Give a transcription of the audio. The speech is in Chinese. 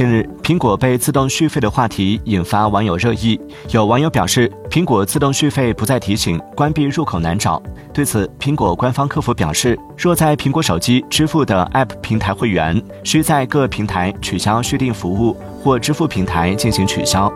近日苹果被自动续费的话题引发网友热议。有网友表示苹果自动续费不再提醒关闭入口难找。对此苹果官方客服表示若在苹果手机支付的 app 平台会员需在各平台取消续订服务或支付平台进行取消。